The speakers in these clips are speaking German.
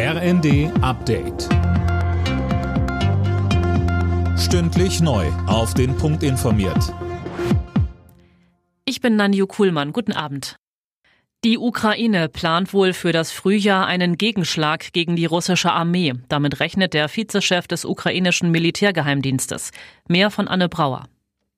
RND Update. Stündlich neu. Auf den Punkt informiert. Ich bin Nanju Kuhlmann. Guten Abend. Die Ukraine plant wohl für das Frühjahr einen Gegenschlag gegen die russische Armee. Damit rechnet der Vizechef des ukrainischen Militärgeheimdienstes. Mehr von Anne Brauer.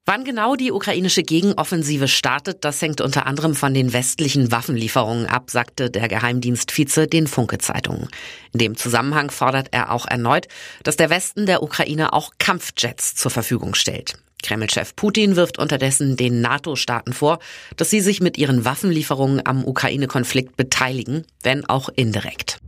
Wann genau die ukrainische Gegenoffensive startet, das hängt unter anderem von den westlichen Waffenlieferungen ab, sagte der Geheimdienstvize den Funke-Zeitungen. In dem Zusammenhang fordert er auch erneut, dass der Westen der Ukraine auch Kampfjets zur Verfügung stellt. Kreml-Chef Putin wirft unterdessen den NATO-Staaten vor, dass sie sich mit ihren Waffenlieferungen am Ukraine-Konflikt beteiligen, wenn auch indirekt.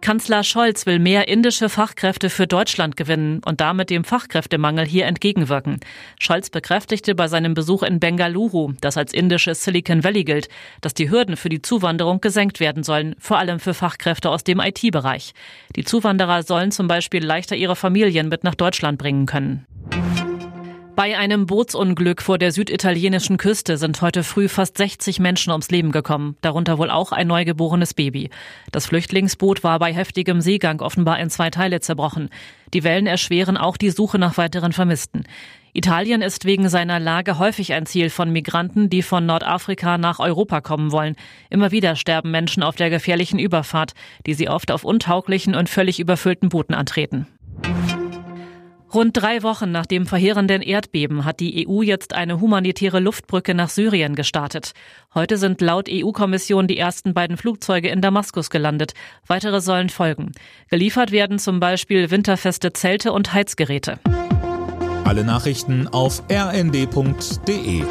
Kanzler Scholz will mehr indische Fachkräfte für Deutschland gewinnen und damit dem Fachkräftemangel hier entgegenwirken. Scholz bekräftigte bei seinem Besuch in Bengaluru, das als indisches Silicon Valley gilt, dass die Hürden für die Zuwanderung gesenkt werden sollen, vor allem für Fachkräfte aus dem IT-Bereich. Die Zuwanderer sollen zum Beispiel leichter ihre Familien mit nach Deutschland bringen können. Bei einem Bootsunglück vor der süditalienischen Küste sind heute früh fast 60 Menschen ums Leben gekommen, darunter wohl auch ein neugeborenes Baby. Das Flüchtlingsboot war bei heftigem Seegang offenbar in zwei Teile zerbrochen. Die Wellen erschweren auch die Suche nach weiteren Vermissten. Italien ist wegen seiner Lage häufig ein Ziel von Migranten, die von Nordafrika nach Europa kommen wollen. Immer wieder sterben Menschen auf der gefährlichen Überfahrt, die sie oft auf untauglichen und völlig überfüllten Booten antreten. Rund drei Wochen nach dem verheerenden Erdbeben hat die EU jetzt eine humanitäre Luftbrücke nach Syrien gestartet. Heute sind laut EU-Kommission die ersten beiden Flugzeuge in Damaskus gelandet. Weitere sollen folgen. Geliefert werden zum Beispiel winterfeste Zelte und Heizgeräte. Alle Nachrichten auf rnd.de